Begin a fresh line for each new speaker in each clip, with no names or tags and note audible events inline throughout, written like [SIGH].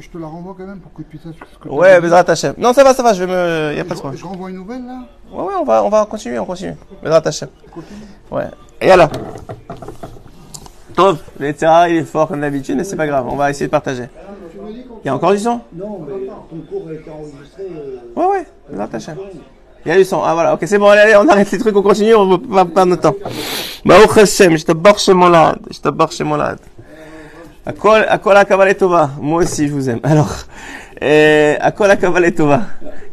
je te la renvoie quand même pour que tu saches ce que
Ouais. Bezrat Hashem. Non, ça va, ça va, je vais me. Y a pas de
je,
problème.
je renvoie une nouvelle là?
Ouais, ouais, on va, on va continuer, on continue. Bezrat.
Continue.
Ouais. Et alors? Top, le Tzara, il est fort comme d'habitude, mais c'est pas grave, on va essayer de partager. Il y a encore du son?
Non, mais ton cours a été enregistré. euh,
Ouais, ouais, Bezrat Hashem. Il y a du son. Ah voilà, ok, c'est bon, allez, allez, on arrête les trucs, on continue, on va pas perdre notre temps. Baruch Hashem, je te barre chez Molad, je te barre chez Molad. Akol, akol akavale tova. Moi aussi, je vous aime. Alors, euh, akol akavale tova.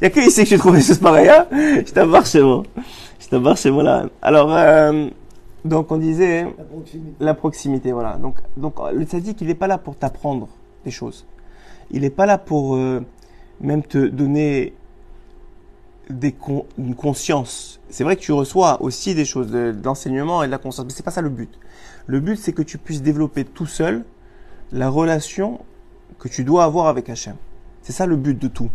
Il y a que ici que j'ai trouvé ce pareil, hein Je te barre chez moi. Je te barre chez Molad. Alors, euh, donc on disait
la proximité.
la proximité, voilà. Donc, donc le tzaddik, il n'est pas là pour t'apprendre des choses. Il n'est pas là pour euh, même te donner des con- une conscience. C'est vrai que tu reçois aussi des choses, de, de l'enseignement et de la conscience, mais c'est pas ça le but. Le but, c'est que tu puisses développer tout seul la relation que tu dois avoir avec Hachem. C'est ça le but de tout.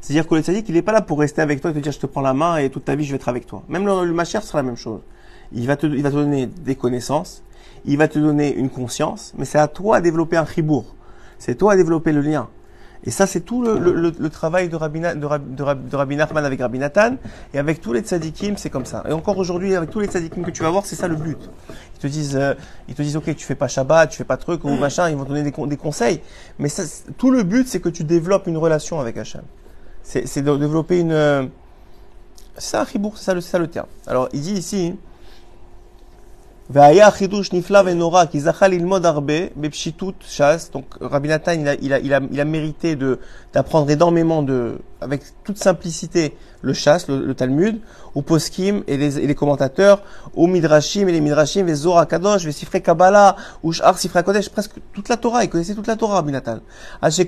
C'est-à-dire que le tzaddik, il n'est pas là pour rester avec toi et te dire je te prends la main et toute ta vie je vais être avec toi. Même le, le machère sera la même chose. Il va, te, il va te donner des connaissances, il va te donner une conscience, mais c'est à toi de développer un chibour. C'est toi à développer le lien. Et ça, c'est tout le, travail de Rabbi, de, Rab- de, Rab- de Rabbi Nachman avec Rabbi Nathan. Et avec tous les tzadikim, c'est comme ça. Et encore aujourd'hui, avec tous les tzadikim que tu vas voir, c'est ça le but. Ils te disent, euh, ils te disent, ok, tu fais pas Shabbat, tu fais pas truc ou machin, ils vont te donner des, con- des conseils. Mais tout le but, c'est que tu développes une relation avec Hachem. C'est de développer une... euh, C'est ça un c'est ça, ça le terme. Alors, il dit ici, Ve'aya chidush nifla ve'nora, qui zachal arbe, bepshitut chasse. Donc, Rabbi Nathan, il a, il a, il a, il a mérité de, d'apprendre énormément de, avec toute simplicité, le chasse, le, le Talmud, ou poskim et les, et les commentateurs, ou midrashim et les midrashim, les zora kadosh, les sifre kabbalah, ou shar sifre kodesh, presque toute la Torah, il connaissait toute la Torah, Rabbi Nathan.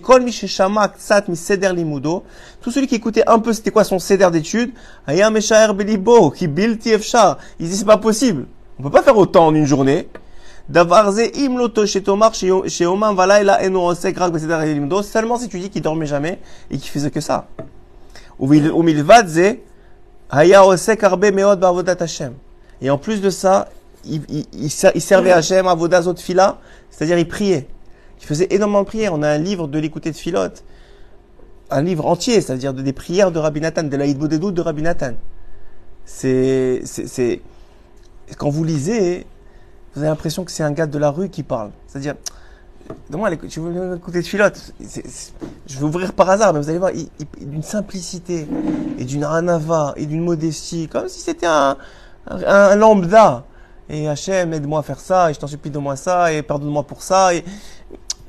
kol mi sheshama ktsat mi seder limudo, tout celui qui écoutait un peu c'était quoi son seder d'études, ayam eshaer belibo, qui bilti efshar, il dit c'est pas possible. On peut pas faire autant en une journée. Seulement si tu dis qu'il dormait jamais et qu'il faisait que ça. Et en plus de ça, il, il, il ser- il servait Hashem avodah zot fila, c'est-à-dire il priait. Il faisait énormément de prières. On a un livre de l'écouter de Philote, un livre entier, c'est-à-dire de- des prières de Rabbi Nathan, de la Bodedou de Rabbi Nathan. C'est, quand vous lisez, vous avez l'impression que c'est un gars de la rue qui parle. C'est-à-dire, l'écoute- tu veux écouter de Philote, je vais ouvrir par hasard, mais vous allez voir, d'une simplicité, et d'une ranava, et d'une modestie, comme si c'était un, lambda. Et Hachem, aide-moi à faire ça, et je t'en supplie, donne-moi ça, et pardonne-moi pour ça, et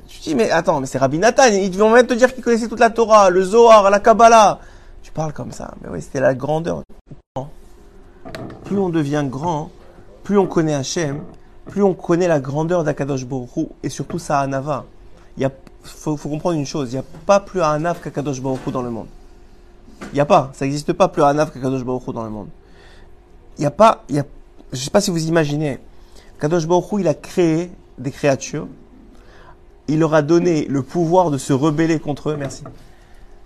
tu dis, mais attends, mais c'est Rabbi Nathan, ils vont même te dire qu'ils connaissaient toute la Torah, le Zohar, la Kabbalah. Tu parles comme ça, mais oui, c'était la grandeur. Plus on devient grand, plus on connaît Hachem, plus on connaît la grandeur d'Akadosh Hu, et surtout sa Hanava. Il y a, faut, comprendre une chose, il n'y a pas plus Hanav qu'Akadosh Hu dans le monde. Il n'y a pas, ça n'existe pas plus Hanav qu'Akadosh Hu dans le monde. Il n'y a pas, il y a, je sais pas si vous imaginez, Kadosh Baruch il a créé des créatures, il leur a donné le pouvoir de se rebeller contre eux, merci,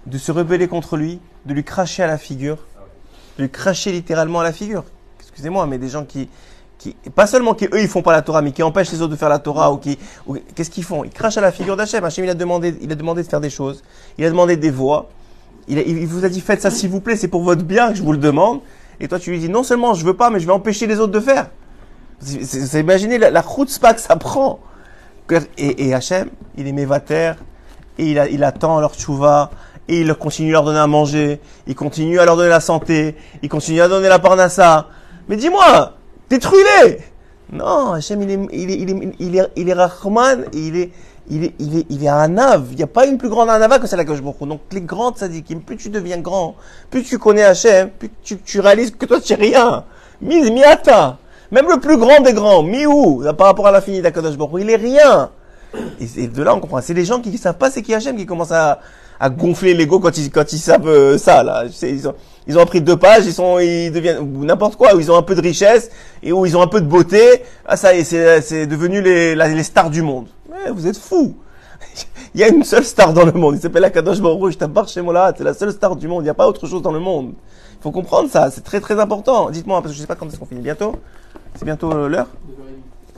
de se rebeller contre lui, de lui cracher à la figure, de lui cracher littéralement à la figure. Excusez-moi, mais des gens qui, pas seulement qui eux ils font pas la Torah, mais qui empêchent les autres de faire la Torah ou qui, qu'est-ce qu'ils font? Ils crachent à la figure d'Hachem. Hachem il a demandé, il a demandé de faire des choses, il a demandé des voies, il, vous a dit faites ça s'il vous plaît, c'est pour votre bien que je vous le demande. Et toi tu lui dis non seulement je veux pas, mais je vais empêcher les autres de faire. C'est- imaginez la, la chutzpah que ça prend. Et, et Hachem, il est mévater, et il, a- il attend leur tchouva, et il continue à leur donner à manger, il continue à leur donner la santé, il continue à donner la parnassa. Mais dis-moi, détruis-les Non, Hachem, il est, il est, il est, il est, il est il est, il est, il est, il est anav. Il n'y a pas une plus grande anava que celle Baruch Hu. Donc les grands tzadikim, plus tu deviens grand, plus tu connais Hachem, plus tu, tu réalises que toi tu es rien. Mi, miata. Même le plus grand des grands, miou, par rapport à l'infini d'Akadosh Baruch il est rien. Et, de là, on comprend. C'est les gens qui ne savent pas c'est qui Hachem qui commencent à, à gonfler l'ego quand ils, quand ils savent euh, ça, là. Ils ont appris deux pages, ils sont, ils deviennent, n'importe quoi, où ils ont un peu de richesse, et où ils ont un peu de beauté. Ah, ça c'est, c'est devenu les, les stars du monde. Mais vous êtes fous. [LAUGHS] Il y a une seule star dans le monde. Il s'appelle Akadosh Baruch chez moi C'est la seule star du monde. Il n'y a pas autre chose dans le monde. Il faut comprendre ça. C'est très très important. Dites-moi, parce que je sais pas quand est-ce qu'on finit. Bientôt? C'est bientôt euh, l'heure?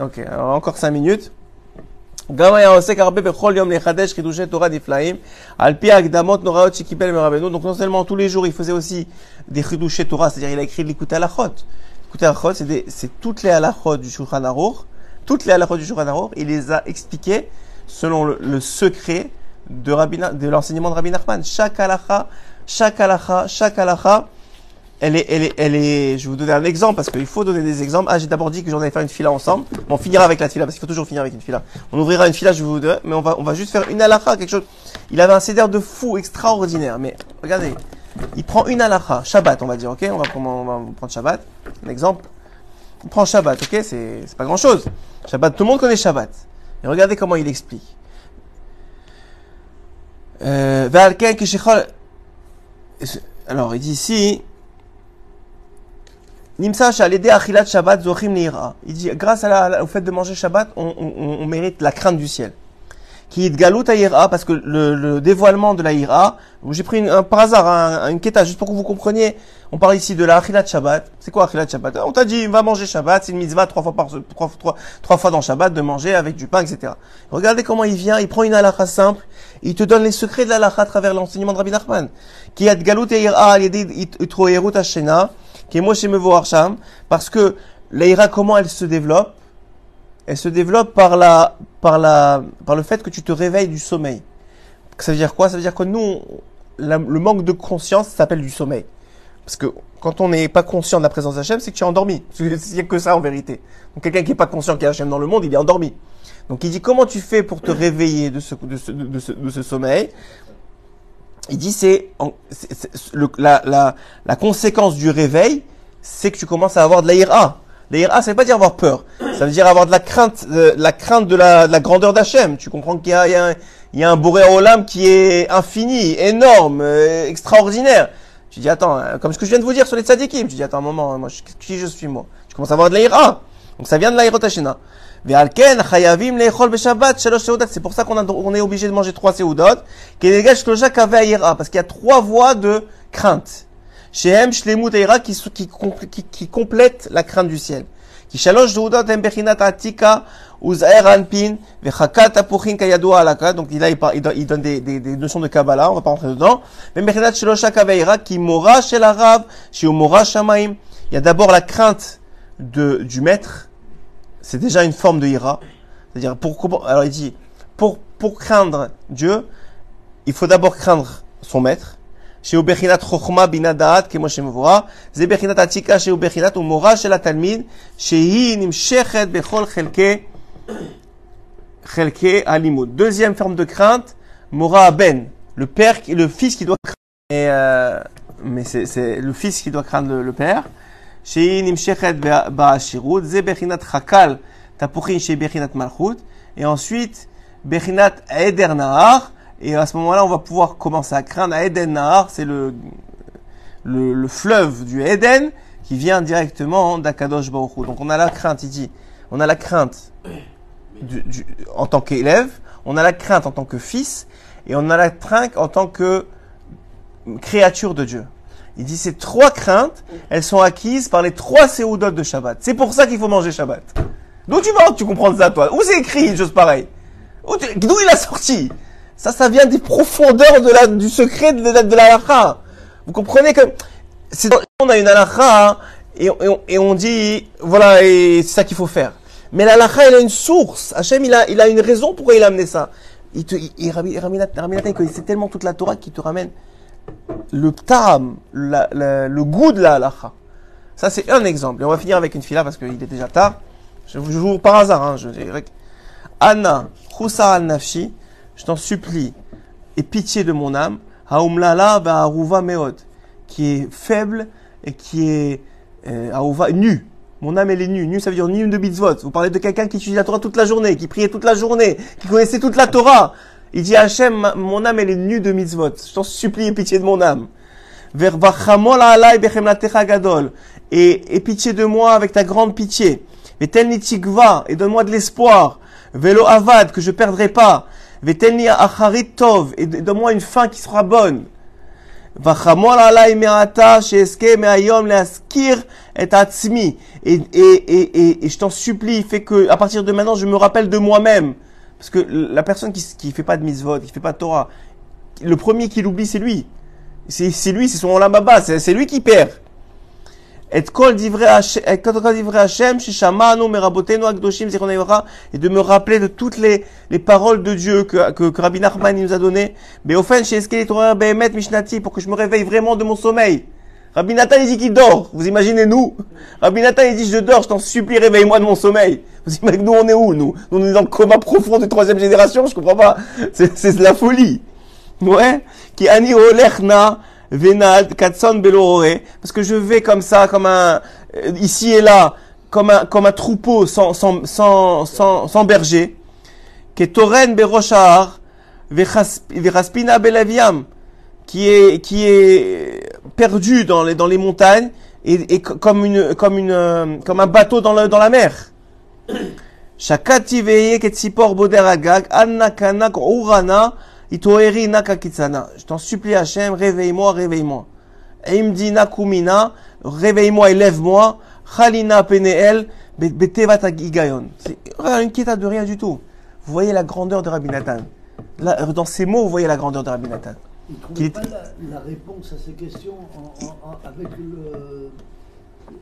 Ok. Alors encore cinq minutes. גם היה עוסק הרבה בכל יום לחדש חידושי תורה נפלאים, על פי ההקדמות נוראיות שקיבל מרבנו. Donc non seulement tous les jours, il faisait aussi des חידושי Torah, c'est-à-dire il a écrit l'écoute halachot. L'écoute halachot, c'est des- c'est toutes les halachot du Shulchan Aruch, toutes les halachot du Shulchan Aruch, il les a expliquées selon le, le secret de, Rabbi Na- de l'enseignement de Rabbi Nachman. Chaque halacha, chaque halacha, chaque halacha, elle est, elle est, elle est, je vais vous donner un exemple parce qu'il faut donner des exemples. Ah, j'ai d'abord dit que j'en allais faire une fila ensemble. Bon, on finira avec la fila parce qu'il faut toujours finir avec une fila. On ouvrira une fila, je vous donne, mais on va, on va juste faire une halakha, quelque chose. Il avait un cédère de fou extraordinaire, mais regardez. Il prend une halakha, Shabbat, on va dire, ok? On va prendre, on va prendre Shabbat. Un exemple. Il prend Shabbat, ok? C'est, c'est pas grand chose. Shabbat, tout le monde connaît Shabbat. Et regardez comment il explique. Euh, alors, il dit ici, Nimsa Shalede Achilat Shabbat Zochim Neira. Il dit, grâce à la- au fait de manger Shabbat, on, on- on mérite la crainte du ciel. Qui Galut Ira, parce que le, le dévoilement de la Ira, j'ai pris une- un, par hasard un, une juste pour que vous compreniez, on parle ici de la Achilat Shabbat. C'est quoi Achilat Shabbat? On t'a dit, va manger Shabbat, c'est une mitzvah trois fois par, trois, trois, trois fois dans Shabbat de manger avec du pain, etc. Regardez comment il vient, il prend une halakha simple, il te donne les secrets de la halakha à travers l'enseignement de Rabbi Nachman. Qui Galut Ira al-Yedi Itro Yerut Hashena, qui est Moshe Mevoar Sham, parce que l'Aïra, comment elle se développe? Elle se développe par la, par la, par le fait que tu te réveilles du sommeil. Ça veut dire quoi? Ça veut dire que nous, le manque de conscience s'appelle du sommeil. Parce que quand on n'est pas conscient de la présence d'Hachem, c'est que tu es endormi. Il n'y a que ça en vérité. Donc quelqu'un qui n'est pas conscient qu'il y a Hachem dans le monde, il est endormi. Donc il dit comment tu fais pour te réveiller de ce sommeil? Il dit c'est la, la, la conséquence du réveil, c'est que tu commences à avoir de la ira. La ira, ça veut pas dire avoir peur. Ça veut dire avoir de la crainte, de, la crainte de la, de la grandeur d'Hachem. Tu comprends qu'il y a, y a un, il y a un Boré Olam qui est infini, énorme, euh, extraordinaire. Tu dis attends, hein, comme ce que je viens de vous dire sur les tzadikim, tu dis attends un moment, hein, moi, je- qui je suis moi? Tu commences à avoir de la ira. Donc ça vient de la c'est pour ça qu'on on est obligé de manger trois seudot. Parce qu'il y a trois voies de crainte. Shehem, Shlemut et qui, qui, qui, qui complètent la crainte du ciel. Qui shalosh seudot em bechinat atika uzaer anpin vechakat apuchin kayadua alaka. Donc là, il, il donne des, des, des notions de Kabbalah, on va pas rentrer dedans. Mais bechinat shelosha kaveira qui mora shel arav, shiu mora shamaim. Il y a d'abord la crainte de, du maître c'est déjà une forme de ira. C'est-à-dire, pour, alors il dit, pour, pour craindre Dieu, il faut d'abord craindre son maître. Chez Bechinat Chochma Binadaat, qui est Moshe Mevorah. Ze Bechinat Atika, chez Bechinat Umora, chez la Talmid, chez Nimshechet Bechol Chelke, Chelke Alimud. Deuxième forme de crainte, Mora Ben, le père, le fils qui doit craindre. Et, euh, mais c'est, c'est le fils qui doit craindre le, le père. שהיא נמשכת ב- בעשירות, זה בחינת חק"ל תפוחין שהיא בחינת מלכות, et ensuite בחינת עדר נהר, et à ce moment-là on va pouvoir commencer à craindre Eden Nahar, c'est le, le, le fleuve du Eden qui vient directement d'Akadosh Baruch Hu. Donc on a la crainte, il dit, on a la crainte du- du- en tant qu'élève, on a la crainte en tant que fils, et on a la crainte en tant que créature de Dieu. Il dit ces trois craintes, elles sont acquises par les trois séoudotes de Shabbat. C'est pour ça qu'il faut manger Shabbat. D'où tu vas, tu comprends ça, toi? Où c'est écrit une chose pareille? D'où il a sorti? Ça, ça vient des profondeurs de la, du secret de la, de la. Vous comprenez que c'est, on a une halakha hein, et, on- dit, voilà, et c'est ça qu'il faut faire. Mais la elle a une source. Hachem, il a, il a une raison pourquoi il a amené ça. Il te, il, il- Nathan, il connaissait tellement toute la Torah qu'il te ramène le la- le goût de la halakha. Ça, c'est un exemple. Et on va finir avec une fila parce qu'il est déjà tard. Je vous joue par hasard, hein, je dirais. Anna, Choussa al nafshi, je t'en supplie, et pitié de mon âme, Haumlala ba'aruva meod, qui est faible et qui est euh, nu. Mon âme, elle est nue. Nu, ça veut dire nu de mitzvot. Vous parlez de quelqu'un qui étudie la Torah toute la journée, qui priait toute la journée, qui connaissait toute la Torah. Il dit Hachem, mon âme, elle est nue de mitzvot. Je t'en supplie, pitié de mon âme. Et, et pitié de moi avec ta grande pitié. Vetelni tikva, et donne-moi de l'espoir. Velo avad, que je perdrai pas. Vetelni acharit tov, et donne-moi une fin qui sera bonne. Et, et, et, et je t'en supplie, fais que, à partir de maintenant, je me rappelle de moi-même. Parce que la personne qui qui fait pas de mitzvot, qui fait pas de Torah, le premier qui l'oublie, c'est lui. C'est lui, c'est son olam haba, c'est lui qui perd. Et de me rappeler de toutes les, les paroles de Dieu que, que, que Rabbi Nachman nous a données. Beofen sheeskeli Torah behemet mishnati, pour que je me réveille vraiment de mon sommeil. Rabbi Nathan il dit qu'il dort. Vous imaginez nous? Rabbi Nathan il dit je dors, je t'en supplie réveille-moi de mon sommeil. Vous imaginez nous on est où nous? Nous on est dans le coma profond de troisième génération, je comprends pas. C'est de la folie. Ouais. Qui ani olechna venad katson belorore. Parce que je vais comme ça, comme un euh, ici et là, comme un comme un troupeau sans sans sans sans, sans berger. Qui toren beroshar veraspina belaviam qui est qui est perdu dans les dans les montagnes et, et co- comme une comme une euh, comme un bateau dans la dans la mer. Je t'en supplie Hachem, réveille-moi, réveille-moi. Dit nakumina, réveille-moi, élève-moi. Chalina peneel be- betevat agigayon. C'est une quiétude de rien du tout. Vous voyez la grandeur de Rabbi Nathan. Là, dans ces mots, vous voyez la grandeur de Rabbi Nathan.
Il ne pas la, la réponse à ces questions en, en- en- avec le,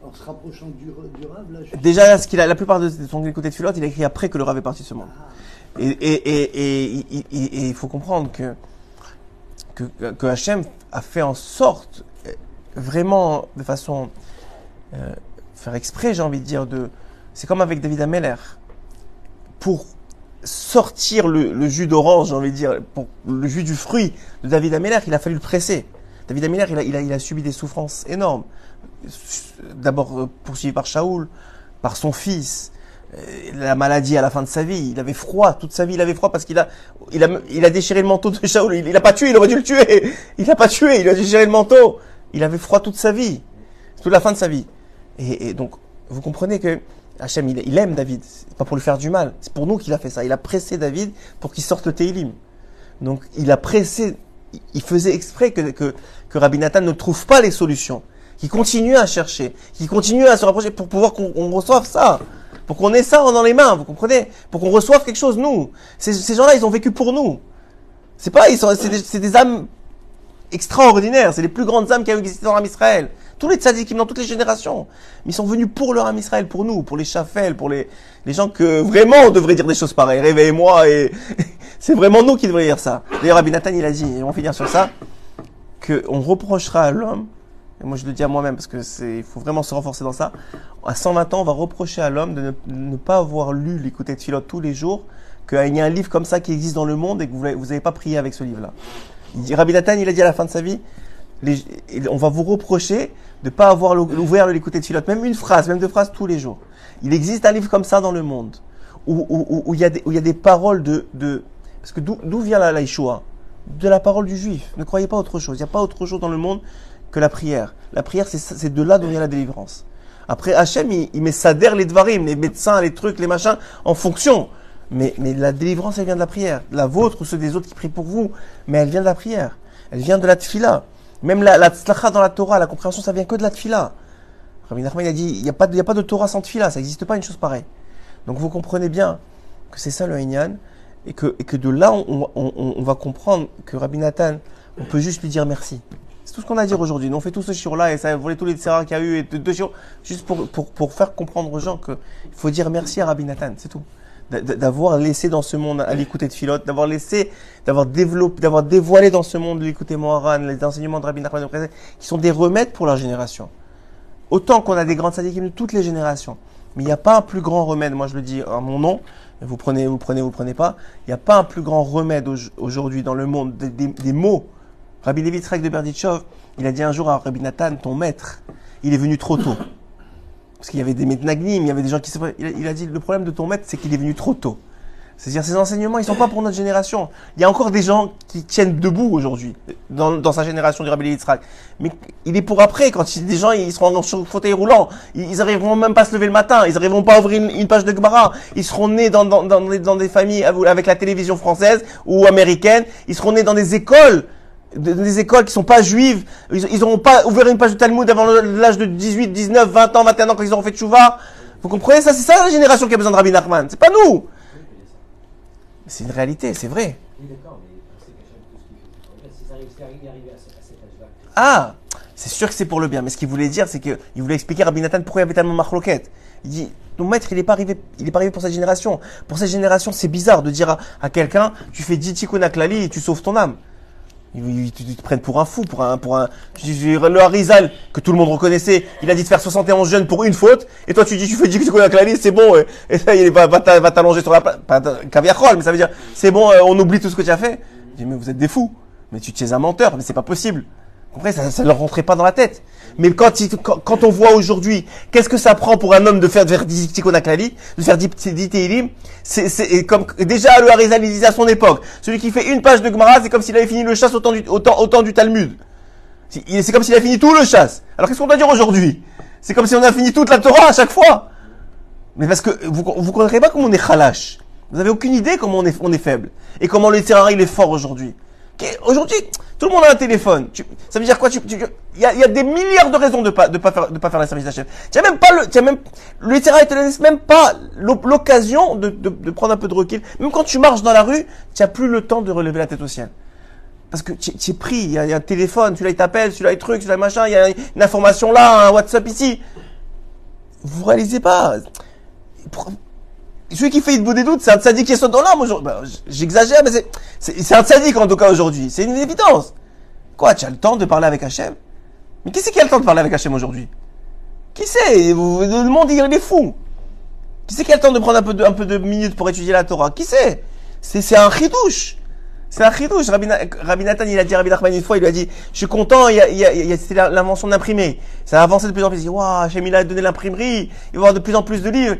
en se rapprochant du, du Rav. Là, je-
Déjà, là, ce qu'il a, la plupart de son écouté de Philote, il a écrit après que le Rav est parti de ce monde. Et, et, et, et, et- et- et il faut comprendre que, que, que Hachem a fait en sorte, vraiment de façon, euh, faire exprès, j'ai envie de dire, de, c'est comme avec David Ameller. Pour sortir le, le jus d'orange, j'ai envie de dire, pour le jus du fruit de David Ameller, il a fallu le presser. David Ameller, il a, il a, il a subi des souffrances énormes. D'abord euh, poursuivi par Shaoul, par son fils, euh, la maladie à la fin de sa vie. Il avait froid, toute sa vie il avait froid parce qu'il a, il a, il a déchiré le manteau de Shaoul. Il, il a pas tué, il aurait dû le tuer. [LAUGHS] Il a pas tué, il a déchiré le manteau. Il avait froid toute sa vie, toute la fin de sa vie. Et donc, vous comprenez que Hachem, il, aime David. C'est pas pour lui faire du mal. C'est pour nous qu'il a fait ça. Il a pressé David pour qu'il sorte le Teilim. Donc, il a pressé, il- faisait exprès que, que, Rabbi Nathan ne trouve pas les solutions. Qu'il continue à chercher. Qu'il continue à se rapprocher pour pouvoir qu'on on reçoive ça. Pour qu'on ait ça dans les mains, vous comprenez? Pour qu'on reçoive quelque chose, nous. Ces, gens-là, ils ont vécu pour nous. C'est pas, ils sont, c'est des, des âmes extraordinaires. C'est les plus grandes âmes qui ont existé dans l'âme Israël. Tous les tzadikim dans toutes les générations. Mais ils sont venus pour leur âme Israël, pour nous, pour les chafels, pour les, les gens que vraiment on devrait dire des choses pareilles. Réveillez-moi et [LAUGHS] c'est vraiment nous qui devrions dire ça. D'ailleurs, Rabbi Nathan, il a dit, et on va finir sur ça, qu'on reprochera à l'homme, et moi je le dis à moi-même parce que c'est, faut vraiment se renforcer dans ça, à 120 ans, on va reprocher à l'homme de ne, pas avoir lu l'écouter de Philote tous les jours, qu'il y a un livre comme ça qui existe dans le monde et que vous n'avez pas prié avec ce livre-là. Rabbi Nathan, il a dit à la fin de sa vie, on va vous reprocher de pas avoir ouvert l'écouter de Philote, même une phrase, même deux phrases tous les jours. Il existe un livre comme ça dans le monde, où, où, où- il, y a des, y a des paroles de... de parce que d'où vient la, la Yeshua? De la parole du juif. Ne croyez pas autre chose. Il n'y a pas autre chose dans le monde que la prière. La prière, c'est de là d'où vient la délivrance. Après, Hachem, il, il met sader les dvarim, les médecins, les trucs, les machins, en fonction. Mais, mais la délivrance, elle vient de la prière. La vôtre ou ceux des autres qui prient pour vous, mais elle vient de la prière. Elle vient de la tfila. Même la, la tzlacha dans la Torah, la compréhension, ça vient que de la tfila. Rabbi Nachman a dit, il n'y a, pas de- a pas de Torah sans tfila, ça n'existe pas une chose pareille. Donc vous comprenez bien que c'est ça le Inyan, et que, de là, on, va comprendre que Rabbi Nathan, on peut juste lui dire merci. C'est tout ce qu'on a à dire aujourd'hui. On fait tout ce shiur-là et ça a volé tous les serrats qu'il y a eu et deux, shiur, juste pour, pour, pour faire comprendre aux gens qu'il faut dire merci à Rabbi Nathan, c'est tout. D'a- d'a- D'avoir laissé dans ce monde à l'écouter de Philote, d'avoir laissé, d'avoir développé, d'avoir dévoilé dans ce monde l'écouter Moharan, les enseignements de Rabbi Nachman de qui sont des remèdes pour leur génération. Autant qu'on a des grandes sadikim de toutes les générations. Mais il n'y a pas un plus grand remède, moi je le dis en mon nom, vous prenez, vous prenez, vous prenez pas, il n'y a pas un plus grand remède au- aujourd'hui dans le monde des, mots. Rabbi Levi Tzrak de Berditchov, il a dit un jour à Rabbi Nathan, ton maître, il est venu trop tôt. Parce qu'il y avait des metnagnim, il y avait des gens qui se... Il a, a dit, le problème de ton maître, c'est qu'il est venu trop tôt. C'est-à-dire, ces enseignements, ils sont pas pour notre génération. Il y a encore des gens qui tiennent debout aujourd'hui, dans, dans sa génération du Rabbi Levi Tzrak. Mais il est pour après, quand il- des gens, ils seront sur fauteuil roulant. Ils, ils arriveront même pas à se lever le matin. Ils arriveront pas à ouvrir une, page de Gemara. Ils seront nés dans, dans, dans, des- familles avec la télévision française ou américaine. Ils seront nés dans des écoles des écoles qui sont pas juives, ils, ils auront pas ouvert une page de Talmud avant l'âge de 18, 19, 20 ans, 21 ans quand ils auront fait tchouva. Vous comprenez ça? C'est ça la génération qui a besoin de Rabbi Nachman. C'est pas nous. C'est une réalité, c'est vrai. Ah C'est sûr que c'est pour le bien. Mais ce qu'il voulait dire, c'est qu'il voulait expliquer à Rabbi Nathan pourquoi il y avait tellement marloquette. Il dit, ton maître, il n'est pas arrivé, il est pas arrivé pour cette génération. Pour cette génération, c'est bizarre de dire à, à quelqu'un, tu fais 10 tikkun et tu sauves ton âme. Ils, te prennent pour un fou, pour un, pour un, dis, le Harizal, que tout le monde reconnaissait, il a dit de faire 71 jeûnes pour une faute, et toi tu dis, tu fais 10 tikkun aklali, c'est bon, et, ça, il va, va t'a- va t'allonger sur la place, pas mais ça veut dire, c'est bon, euh, on oublie tout ce que tu as fait. Je dis, mais vous êtes des fous. Mais tu, tu es un menteur, mais c'est pas possible. Comprenez, ça, ça leur rentrait pas dans la tête. Mais quand, quand, on voit aujourd'hui, qu'est-ce que ça prend pour un homme de faire, de faire 10 tikkun aklali, de faire 10 10 tehillim, c'est, comme, déjà, le Harizal, il disait à son époque, celui qui fait une page de Gemara, c'est comme s'il avait fini le chasse au temps du, Talmud. C'est comme s'il a fini tout le chasse. Alors qu'est-ce qu'on doit dire aujourd'hui? C'est comme si on a fini toute la Torah à chaque fois. Mais parce que vous, vous connaissez pas comment on est khalash. Vous avez aucune idée comment on est, faible. Et comment le terrain il est fort aujourd'hui. Aujourd'hui, tout le monde a un téléphone. Tu- ça veut dire quoi Il y, y a des milliards de raisons de pas de pas faire de pas faire la service d'Hachem. Tu même pas le, tu même le te laisse même pas l'o- l'occasion de, de, de prendre un peu de recul. Même quand tu marches dans la rue, tu as plus le temps de relever la tête au ciel. Parce que tu es pris, il y, a, un téléphone, celui-là il t'appelle, celui-là il truc, celui-là machin, il y a une information là, un WhatsApp ici. Vous réalisez pas. Celui qui fait une des doutes, c'est un sadique qui saute dans l'âme aujourd'hui. Bah, J'exagère, mais c'est- un sadique en tout cas aujourd'hui. C'est une évidence. Quoi, tu as le temps de parler avec Hachem? Mais qui c'est qui a le temps de parler avec Hachem aujourd'hui? Qui c'est? Le monde il est fou. Qui c'est qui a le temps de prendre un peu de, minutes pour étudier la Torah? Qui c'est? C'est un chidouche. C'est un chidouche. Rabbi, Na- Rabbi Nathan, il a dit à Rabbi Nachman une fois, il lui a dit, je suis content, c'était l'invention de l'imprimer. Ça a avancé de plus en plus. Il dit, waouh, Hachem, il a donné l'imprimerie, il va y avoir de plus en plus de livres.